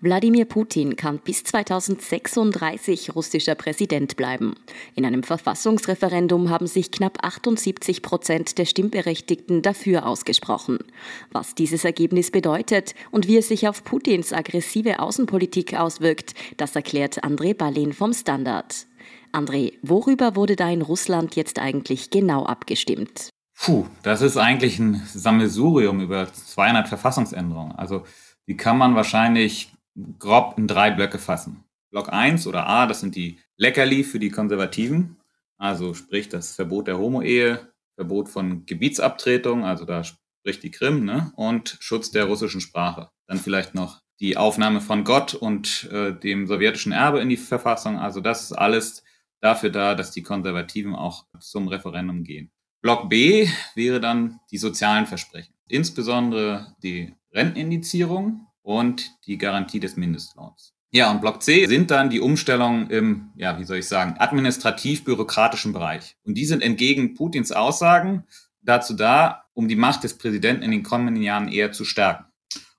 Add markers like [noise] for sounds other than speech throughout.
Wladimir Putin kann bis 2036 russischer Präsident bleiben. In einem Verfassungsreferendum haben sich knapp 78 Prozent der Stimmberechtigten dafür ausgesprochen. Was dieses Ergebnis bedeutet und wie es sich auf Putins aggressive Außenpolitik auswirkt, das erklärt André Balin vom Standard. André, worüber wurde da in Russland jetzt eigentlich genau abgestimmt? Puh, das ist eigentlich ein Sammelsurium über 200 Verfassungsänderungen. Also die kann man wahrscheinlich grob in drei Blöcke fassen. Block 1 oder A, das sind die Leckerli für die Konservativen, also sprich das Verbot der Homo-Ehe, Verbot von Gebietsabtretung, also da spricht die Krim, ne? und Schutz der russischen Sprache. Dann vielleicht noch die Aufnahme von Gott und äh, dem sowjetischen Erbe in die Verfassung. Also das ist alles dafür da, dass die Konservativen auch zum Referendum gehen. Block B wäre dann die sozialen Versprechen, insbesondere die Rentenindizierung, und die Garantie des Mindestlohns. Ja, und Block C sind dann die Umstellungen im, ja, wie soll ich sagen, administrativ-bürokratischen Bereich. Und die sind entgegen Putins Aussagen dazu da, um die Macht des Präsidenten in den kommenden Jahren eher zu stärken.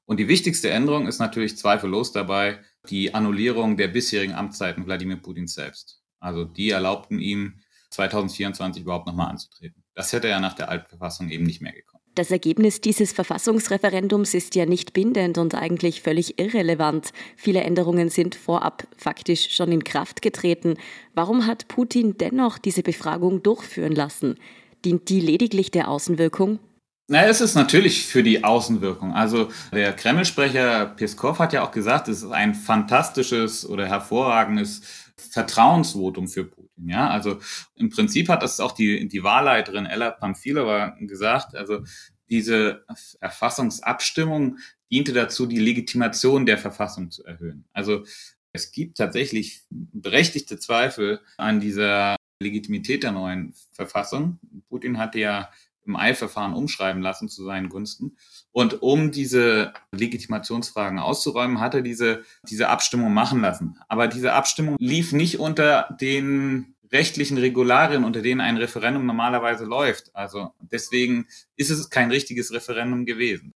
Und die wichtigste Änderung ist natürlich zweifellos dabei die Annullierung der bisherigen Amtszeiten Wladimir Putins selbst. Also die erlaubten ihm 2024 überhaupt nochmal anzutreten. Das hätte er nach der Altverfassung eben nicht mehr gekonnt. Das Ergebnis dieses Verfassungsreferendums ist ja nicht bindend und eigentlich völlig irrelevant. Viele Änderungen sind vorab faktisch schon in Kraft getreten. Warum hat Putin dennoch diese Befragung durchführen lassen? Dient die lediglich der Außenwirkung? Na, es ist natürlich für die Außenwirkung. Also der Kreml-Sprecher Peskov hat ja auch gesagt, es ist ein fantastisches oder hervorragendes Vertrauensvotum für Putin. Ja, also im Prinzip hat das auch die, die Wahlleiterin Ella Pamfilova gesagt. Also diese Verfassungsabstimmung diente dazu, die Legitimation der Verfassung zu erhöhen. Also es gibt tatsächlich berechtigte Zweifel an dieser Legitimität der neuen Verfassung. Putin hatte ja im Eilverfahren umschreiben lassen zu seinen Gunsten. Und um diese Legitimationsfragen auszuräumen, hat er diese, diese Abstimmung machen lassen. Aber diese Abstimmung lief nicht unter den rechtlichen Regularien, unter denen ein Referendum normalerweise läuft. Also deswegen ist es kein richtiges Referendum gewesen.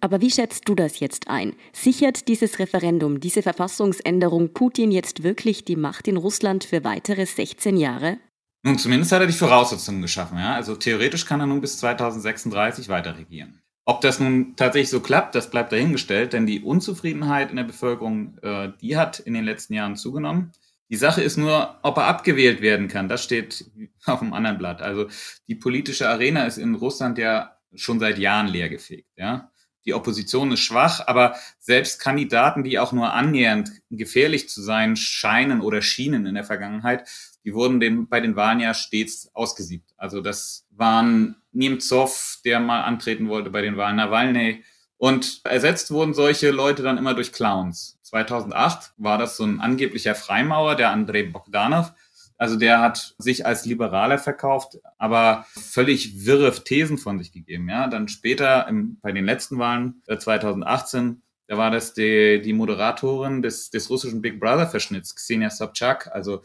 Aber wie schätzt du das jetzt ein? Sichert dieses Referendum, diese Verfassungsänderung Putin jetzt wirklich die Macht in Russland für weitere 16 Jahre? Nun, zumindest hat er die Voraussetzungen geschaffen. Ja? Also theoretisch kann er nun bis 2036 weiter regieren. Ob das nun tatsächlich so klappt, das bleibt dahingestellt, denn die Unzufriedenheit in der Bevölkerung, äh, die hat in den letzten Jahren zugenommen. Die Sache ist nur, ob er abgewählt werden kann. Das steht [laughs] auf dem anderen Blatt. Also die politische Arena ist in Russland ja schon seit Jahren leergefegt. Ja? Die Opposition ist schwach, aber selbst Kandidaten, die auch nur annähernd gefährlich zu sein scheinen oder schienen in der Vergangenheit, die wurden den, bei den Wahlen ja stets ausgesiebt. Also das waren Nemtsov, der mal antreten wollte bei den Wahlen, Nawalny. Und ersetzt wurden solche Leute dann immer durch Clowns. 2008 war das so ein angeblicher Freimaurer, der Andrei Bogdanov. Also der hat sich als Liberaler verkauft, aber völlig wirre Thesen von sich gegeben. Ja, dann später im, bei den letzten Wahlen 2018, äh, da war das die, die Moderatorin des, des russischen Big Brother Verschnitts, Xenia Sobchak. Also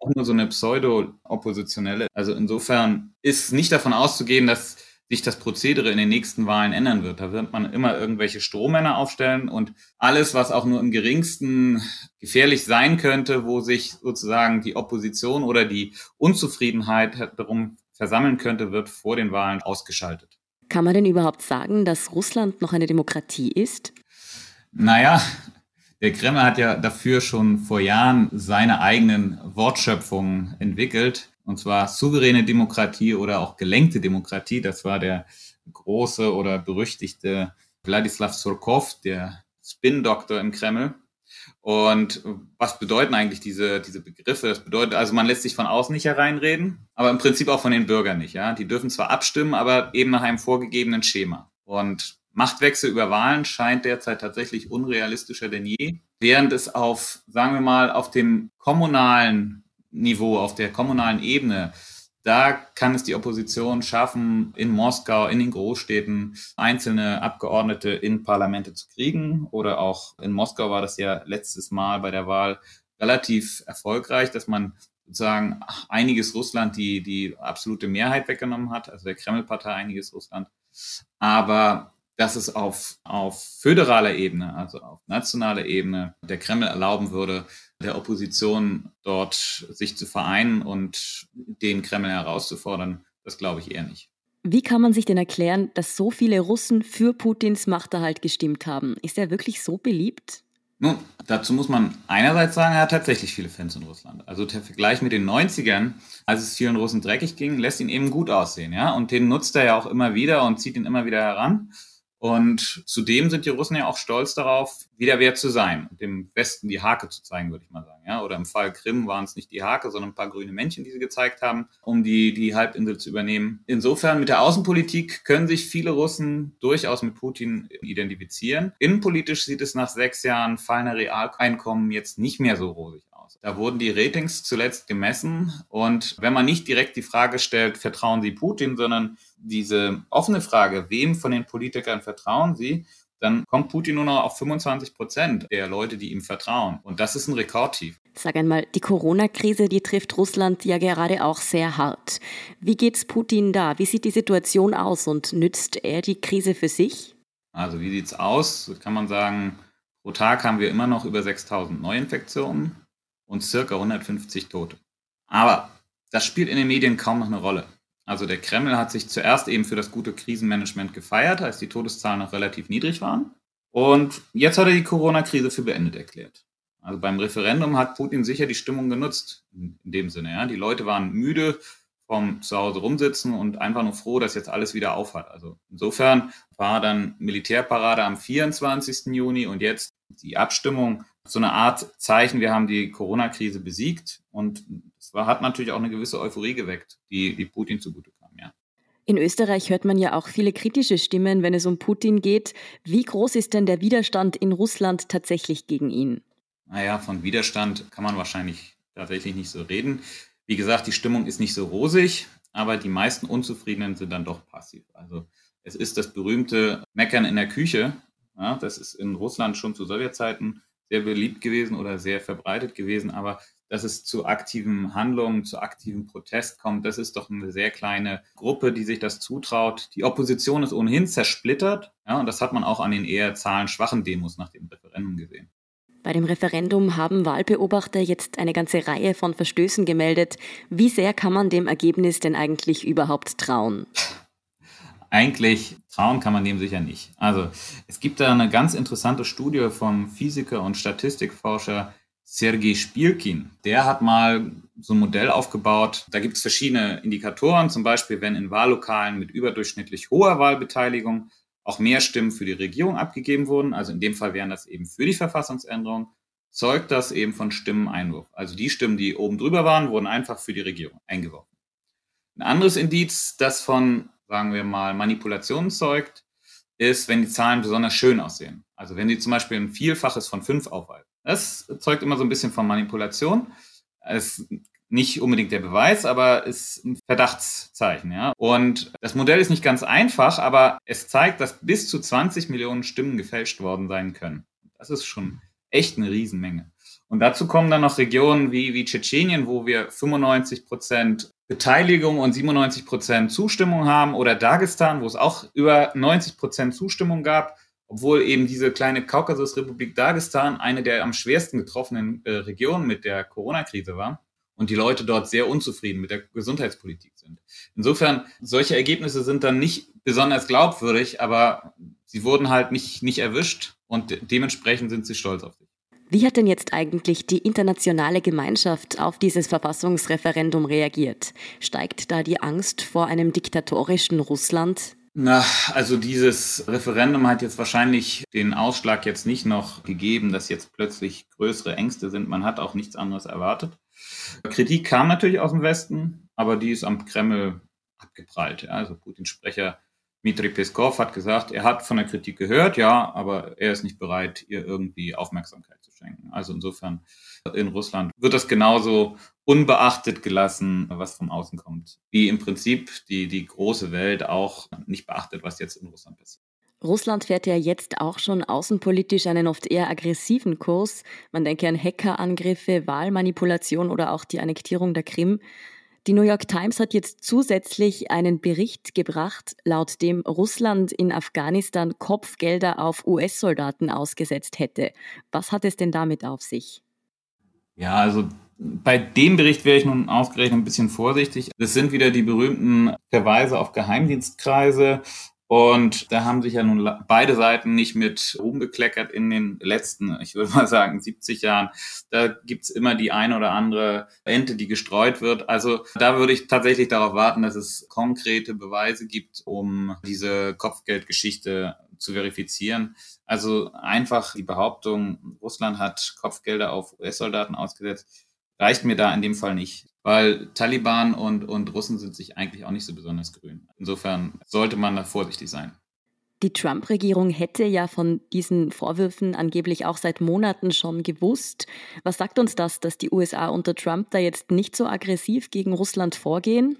auch nur so eine Pseudo-Oppositionelle. Also insofern ist nicht davon auszugehen, dass sich das Prozedere in den nächsten Wahlen ändern wird. Da wird man immer irgendwelche Strohmänner aufstellen und alles, was auch nur im geringsten gefährlich sein könnte, wo sich sozusagen die Opposition oder die Unzufriedenheit darum versammeln könnte, wird vor den Wahlen ausgeschaltet. Kann man denn überhaupt sagen, dass Russland noch eine Demokratie ist? Naja, der Kreml hat ja dafür schon vor Jahren seine eigenen Wortschöpfungen entwicklt. Und zwar souveräne Demokratie oder auch gelenkte Demokratie. Das war der große oder berüchtigte Wladislav Surkov, der Spin-Doktor im Kreml. Und was bedeuten eigentlich diese, diese Begriffe? Das bedeutet, also man lässt sich von außen nicht hereinreden, aber im Prinzip auch von den Bürgern nicht. Ja? Die dürfen zwar abstimmen, aber eben nach einem vorgegebenen Schema. Und Machtwechsel über Wahlen scheint derzeit tatsächlich unrealistischer denn je, während es auf, sagen wir mal, auf dem kommunalen Niveau, auf der kommunalen Ebene Da kann es die Opposition schaffen, in Moskau, in den Großstädten einzelne Abgeordnete in Parlamente zu kriegen. Oder auch in Moskau war das ja letztes Mal bei der Wahl relativ erfolgreich, dass man sozusagen einiges Russland die, die absolute Mehrheit weggenommen hat, also der Kreml-Partei einiges Russland. Aber dass es auf, auf föderaler Ebene, also auf nationaler Ebene, der Kreml erlauben würde, der Opposition dort sich zu vereinen und den Kreml herauszufordern, das glaube ich eher nicht. Wie kann man sich denn erklären, dass so viele Russen für Putins Machterhalt gestimmt haben? Ist er wirklich so beliebt? Nun, dazu muss man einerseits sagen, er hat tatsächlich viele Fans in Russland. Also der Vergleich mit den 90ern, als es vielen Russen dreckig ging, lässt ihn eben gut aussehen, ja. Und den nutzt er ja auch immer wieder und zieht ihn immer wieder heran. Und zudem sind die Russen ja auch stolz darauf, wieder wert zu sein dem Westen die Hake zu zeigen, würde ich mal sagen. Ja? Oder im Fall Krim waren es nicht die Hake, sondern ein paar grüne Männchen, die sie gezeigt haben, um die, die Halbinsel zu übernehmen. Insofern mit der Außenpolitik können sich viele Russen durchaus mit Putin identifizieren. Innenpolitisch sieht es nach sechs Jahren fallender Realeinkommen jetzt nicht mehr so rosig aus. Da wurden die Ratings zuletzt gemessen. Und wenn man nicht direkt die Frage stellt, vertrauen Sie Putin, sondern diese offene Frage, wem von den Politikern vertrauen Sie, dann kommt Putin nur noch auf 25 Prozent der Leute, die ihm vertrauen. Und das ist ein Rekordtief. Sag einmal, die Corona-Krise, die trifft Russland ja gerade auch sehr hart. Wie geht's Putin da? Wie sieht die Situation aus und nützt er die Krise für sich? Also wie sieht's aus? Kann man sagen, pro Tag haben wir immer noch über 6000 Neuinfektionen und circa 150 Tote. Aber das spielt in den Medien kaum noch eine Rolle. Also der Kreml hat sich zuerst eben für das gute Krisenmanagement gefeiert, als die Todeszahlen noch relativ niedrig waren. Und jetzt hat er die Corona-Krise für beendet erklärt. Also beim Referendum hat Putin sicher die Stimmung genutzt, in dem Sinne. Ja. Die Leute waren müde vom Zuhause rumsitzen und einfach nur froh, dass jetzt alles wieder aufhat. Also insofern war dann Militärparade am 24. Juni und jetzt die Abstimmung so eine Art Zeichen, wir haben die Corona-Krise besiegt und es hat natürlich auch eine gewisse Euphorie geweckt, die, die Putin zugute kam, ja. In Österreich hört man ja auch viele kritische Stimmen, wenn es um Putin geht. Wie groß ist denn der Widerstand in Russland tatsächlich gegen ihn? Naja, von Widerstand kann man wahrscheinlich tatsächlich nicht so reden. Wie gesagt, die Stimmung ist nicht so rosig, aber die meisten Unzufriedenen sind dann doch passiv. Also es ist das berühmte Meckern in der Küche. Ja, das ist in Russland schon zu Sowjetzeiten sehr beliebt gewesen oder sehr verbreitet gewesen, aber dass es zu aktiven Handlungen, zu aktivem Protest kommt, das ist doch eine sehr kleine Gruppe, die sich das zutraut. Die Opposition ist ohnehin zersplittert, ja, und das hat man auch an den eher zahlenschwachen Demos nach dem Referendum gesehen. Bei dem Referendum haben Wahlbeobachter jetzt eine ganze Reihe von Verstößen gemeldet. Wie sehr kann man dem Ergebnis denn eigentlich überhaupt trauen? Eigentlich trauen kann man dem sicher nicht. Also es gibt da eine ganz interessante Studie vom Physiker und Statistikforscher Sergei Spielkin. Der hat mal so ein Modell aufgebaut. Da gibt es verschiedene Indikatoren, zum Beispiel wenn in Wahllokalen mit überdurchschnittlich hoher Wahlbeteiligung auch mehr Stimmen für die Regierung abgegeben wurden, also in dem Fall wären das eben für die Verfassungsänderung, zeugt das eben von Stimmeneinwurf. Also die Stimmen, die oben drüber waren, wurden einfach für die Regierung eingeworfen. Ein anderes Indiz, das von sagen wir mal, Manipulation zeugt, ist, wenn die Zahlen besonders schön aussehen. Also wenn sie zum Beispiel ein Vielfaches von fünf aufweisen. Das zeugt immer so ein bisschen von Manipulation. Es ist nicht unbedingt der Beweis, aber ist ein Verdachtszeichen. Ja? Und das Modell ist nicht ganz einfach, aber es zeigt, dass bis zu 20 Millionen Stimmen gefälscht worden sein können. Das ist schon echt eine Riesenmenge. Und dazu kommen dann noch Regionen wie, wie Tschetschenien, wo wir 95 Prozent Beteiligung und 97 Prozent Zustimmung haben oder Dagestan, wo es auch über 90 Prozent Zustimmung gab, obwohl eben diese kleine Kaukasusrepublik Dagestan eine der am schwersten getroffenen äh, Regionen mit der Corona-Krise war und die Leute dort sehr unzufrieden mit der Gesundheitspolitik sind. Insofern, solche Ergebnisse sind dann nicht besonders glaubwürdig, aber sie wurden halt nicht, nicht erwischt und de dementsprechend sind sie stolz auf sich. Wie hat denn jetzt eigentlich die internationale Gemeinschaft auf dieses Verfassungsreferendum reagiert? Steigt da die Angst vor einem diktatorischen Russland? Na, also dieses Referendum hat jetzt wahrscheinlich den Ausschlag jetzt nicht noch gegeben, dass jetzt plötzlich größere Ängste sind. Man hat auch nichts anderes erwartet. Kritik kam natürlich aus dem Westen, aber die ist am Kreml abgeprallt. Also Putins Sprecher Dmitri Peskov hat gesagt, er hat von der Kritik gehört, ja, aber er ist nicht bereit, ihr irgendwie Aufmerksamkeit zu schenken. Also insofern in Russland wird das genauso unbeachtet gelassen, was von außen kommt, wie im Prinzip die, die große Welt auch nicht beachtet, was jetzt in Russland passiert. Russland fährt ja jetzt auch schon außenpolitisch einen oft eher aggressiven Kurs. Man denke an Hackerangriffe, Wahlmanipulation oder auch die Annektierung der Krim. Die New York Times hat jetzt zusätzlich einen Bericht gebracht, laut dem Russland in Afghanistan Kopfgelder auf US-Soldaten ausgesetzt hätte. Was hat es denn damit auf sich? Ja, also bei dem Bericht wäre ich nun ausgerechnet ein bisschen vorsichtig. Das sind wieder die berühmten Verweise auf Geheimdienstkreise. Und da haben sich ja nun beide Seiten nicht mit Ruhm bekleckert in den letzten, ich würde mal sagen, 70 Jahren. Da gibt's immer die eine oder andere Ente, die gestreut wird. Also da würde ich tatsächlich darauf warten, dass es konkrete Beweise gibt, um diese Kopfgeldgeschichte zu verifizieren. Also einfach die Behauptung, Russland hat Kopfgelder auf US-Soldaten ausgesetzt, reicht mir da in dem Fall nicht weil Taliban und, und Russen sind sich eigentlich auch nicht so besonders grün. Insofern sollte man da vorsichtig sein. Die Trump-Regierung hätte ja von diesen Vorwürfen angeblich auch seit Monaten schon gewusst. Was sagt uns das, dass die USA unter Trump da jetzt nicht so aggressiv gegen Russland vorgehen?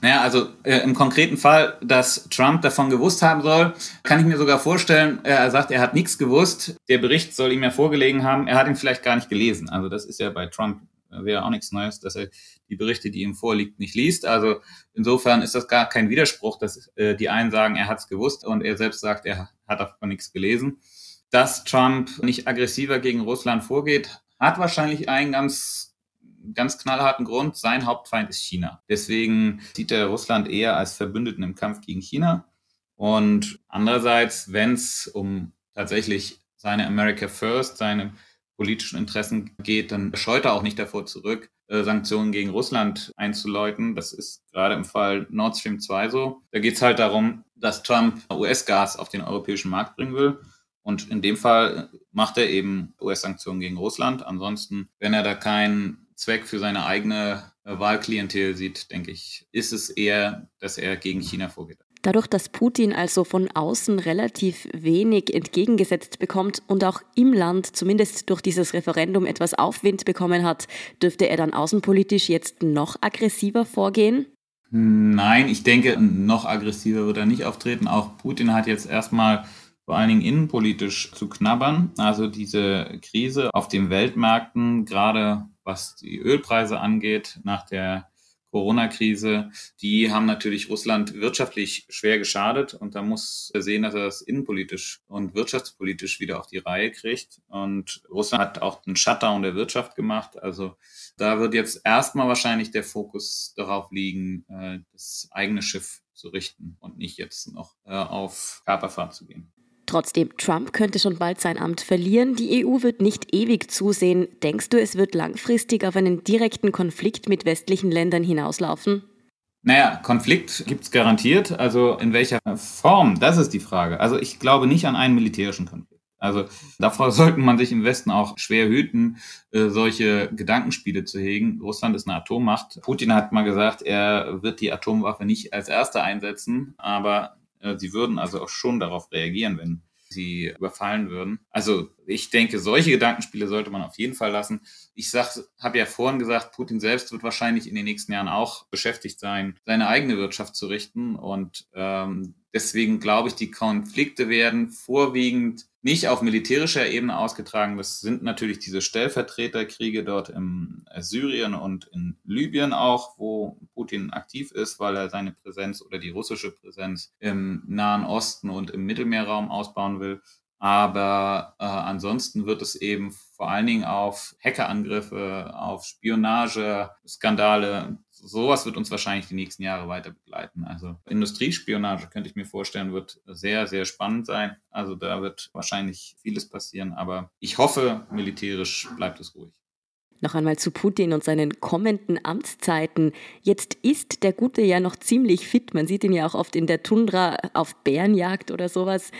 Naja, also äh, im konkreten Fall, dass Trump davon gewusst haben soll, kann ich mir sogar vorstellen, er sagt, er hat nichts gewusst. Der Bericht soll ihm ja vorgelegen haben. Er hat ihn vielleicht gar nicht gelesen. Also das ist ja bei Trump wäre auch nichts Neues, dass er die Berichte, die ihm vorliegt, nicht liest. Also insofern ist das gar kein Widerspruch, dass äh, die einen sagen, er hat es gewusst und er selbst sagt, er hat davon nichts gelesen. Dass Trump nicht aggressiver gegen Russland vorgeht, hat wahrscheinlich einen ganz ganz knallharten Grund. Sein Hauptfeind ist China. Deswegen sieht er Russland eher als Verbündeten im Kampf gegen China. Und andererseits, wenn es um tatsächlich seine America First, seine politischen Interessen geht, dann scheut er auch nicht davor zurück, äh, Sanktionen gegen Russland einzuläuten. Das ist gerade im Fall Nord Stream 2 so. Da geht es halt darum, dass Trump US-Gas auf den europäischen Markt bringen will. Und in dem Fall macht er eben US-Sanktionen gegen Russland. Ansonsten, wenn er da keinen Zweck für seine eigene äh, Wahlklientel sieht, denke ich, ist es eher, dass er gegen China vorgeht. Dadurch, dass Putin also von außen relativ wenig entgegengesetzt bekommt und auch im Land zumindest durch dieses Referendum etwas Aufwind bekommen hat, dürfte er dann außenpolitisch jetzt noch aggressiver vorgehen? Nein, ich denke, noch aggressiver wird er nicht auftreten. Auch Putin hat jetzt erstmal vor allen Dingen innenpolitisch zu knabbern. Also diese Krise auf den Weltmärkten, gerade was die Ölpreise angeht, nach der Corona-Krise, die haben natürlich Russland wirtschaftlich schwer geschadet und da muss er sehen, dass er das innenpolitisch und wirtschaftspolitisch wieder auf die Reihe kriegt. Und Russland hat auch einen Shutdown der Wirtschaft gemacht. Also da wird jetzt erstmal wahrscheinlich der Fokus darauf liegen, äh, das eigene Schiff zu richten und nicht jetzt noch äh, auf Kaperfahrt zu gehen. Trotzdem, Trump könnte schon bald sein Amt verlieren. Die EU wird nicht ewig zusehen. Denkst du, es wird langfristig auf einen direkten Konflikt mit westlichen Ländern hinauslaufen? Naja, Konflikt gibt es garantiert. Also in welcher Form, das ist die Frage. Also ich glaube nicht an einen militärischen Konflikt. Also davor [laughs] sollte man sich im Westen auch schwer hüten, äh, solche Gedankenspiele zu hegen. Russland ist eine Atommacht. Putin hat mal gesagt, er wird die Atomwaffe nicht als erster einsetzen, aber sie würden also auch schon darauf reagieren, wenn sie überfallen würden. Also ich denke, solche Gedankenspiele sollte man auf jeden Fall lassen. Ich habe ja vorhin gesagt, Putin selbst wird wahrscheinlich in den nächsten Jahren auch beschäftigt sein, seine eigene Wirtschaft zu richten. Und ähm, deswegen glaube ich, die Konflikte werden vorwiegend nicht auf militärischer Ebene ausgetragen. Das sind natürlich diese Stellvertreterkriege dort in äh, Syrien und in Libyen auch, wo Putin aktiv ist, weil er seine Präsenz oder die russische Präsenz im Nahen Osten und im Mittelmeerraum ausbauen will. Aber äh, ansonsten wird es eben vor allen Dingen auf Hackerangriffe, auf Spionage, Skandale, sowas wird uns wahrscheinlich die nächsten Jahre weiter begleiten. Also Industriespionage könnte ich mir vorstellen, wird sehr, sehr spannend sein. Also da wird wahrscheinlich vieles passieren, aber ich hoffe, militärisch bleibt es ruhig. Noch einmal zu Putin und seinen kommenden Amtszeiten. Jetzt ist der Gute ja noch ziemlich fit. Man sieht ihn ja auch oft in der Tundra auf Bärenjagd oder sowas.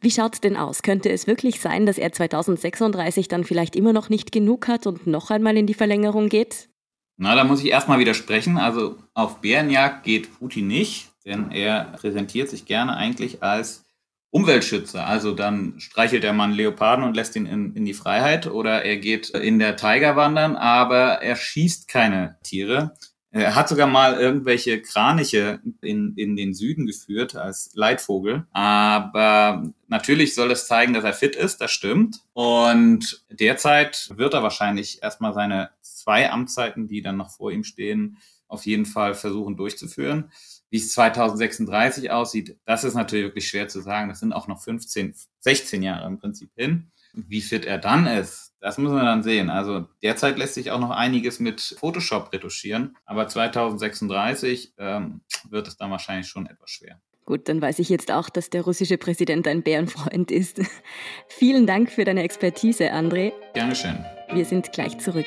Wie schaut es denn aus? Könnte es wirklich sein, dass er 2036 dann vielleicht immer noch nicht genug hat und noch einmal in die Verlängerung geht? Na, da muss ich erstmal widersprechen. Also auf Bärenjagd geht Putin nicht. denn er präsentiert sich gerne eigentlich als Umweltschützer. Also dann streichelt der Mann Leoparden und lässt ihn in, in die Freiheit oder er geht in der Tiger wandern, aber er schießt keine Tiere. Er hat sogar mal irgendwelche Kraniche in, in den Süden geführt als Leitvogel. Aber natürlich soll es zeigen, dass er fit ist, das stimmt. Und derzeit wird er wahrscheinlich erstmal seine zwei Amtszeiten, die dann noch vor ihm stehen, auf jeden Fall versuchen durchzuführen. Wie es 2036 aussieht, das ist natürlich wirklich schwer zu sagen. Das sind auch noch 15, 16 Jahre im Prinzip hin. Wie fit er dann ist, das müssen wir dann sehen. Also derzeit lässt sich auch noch einiges mit Photoshop retuschieren, aber 2036 ähm, wird es dann wahrscheinlich schon etwas schwer. Gut, dann weiß ich jetzt auch, dass der russische Präsident ein Bärenfreund ist. [laughs] Vielen Dank für deine Expertise, André. Gerne schön. Wir sind gleich zurück.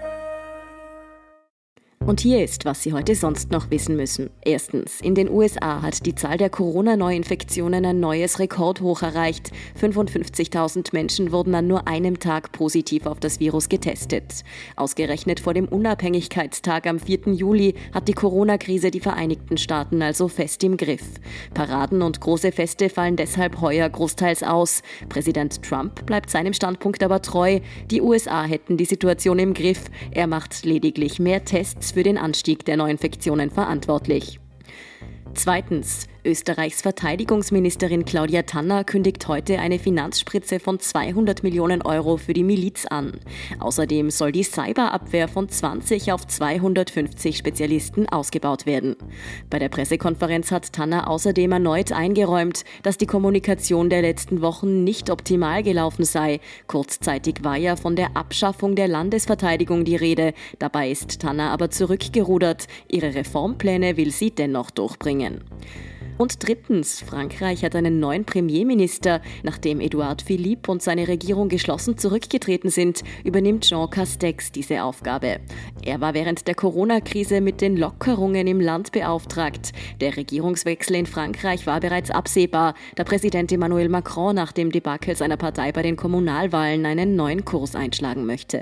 Und hier ist, was Sie heute sonst noch wissen müssen. Erstens, in den USA hat die Zahl der Corona-Neuinfektionen ein neues Rekordhoch erreicht. 55.000 Menschen wurden an nur einem Tag positiv auf das Virus getestet. Ausgerechnet vor dem Unabhängigkeitstag am 4. Juli hat die Corona-Krise die Vereinigten Staaten also fest im Griff. Paraden und große Feste fallen deshalb heuer großteils aus. Präsident Trump bleibt seinem Standpunkt aber treu. Die USA hätten die Situation im Griff. Er macht lediglich mehr Tests für den Anstieg der Neuinfektionen verantwortlich. Zweitens. Österreichs Verteidigungsministerin Claudia Tanner kündigt heute eine Finanzspritze von 200 Millionen Euro für die Miliz an. Außerdem soll die Cyberabwehr von 20 auf 250 Spezialisten ausgebaut werden. Bei der Pressekonferenz hat Tanner außerdem erneut eingeräumt, dass die Kommunikation der letzten Wochen nicht optimal gelaufen sei. Kurzzeitig war ja von der Abschaffung der Landesverteidigung die Rede. Dabei ist Tanner aber zurückgerudert. Ihre Reformpläne will sie dennoch durchbringen. Und drittens, Frankreich hat einen neuen Premierminister. Nachdem Edouard Philippe und seine Regierung geschlossen zurückgetreten sind, übernimmt Jean Castex diese Aufgabe. Er war während der Corona-Krise mit den Lockerungen im Land beauftragt. Der Regierungswechsel in Frankreich war bereits absehbar, da Präsident Emmanuel Macron nach dem Debakel seiner Partei bei den Kommunalwahlen einen neuen Kurs einschlagen möchte.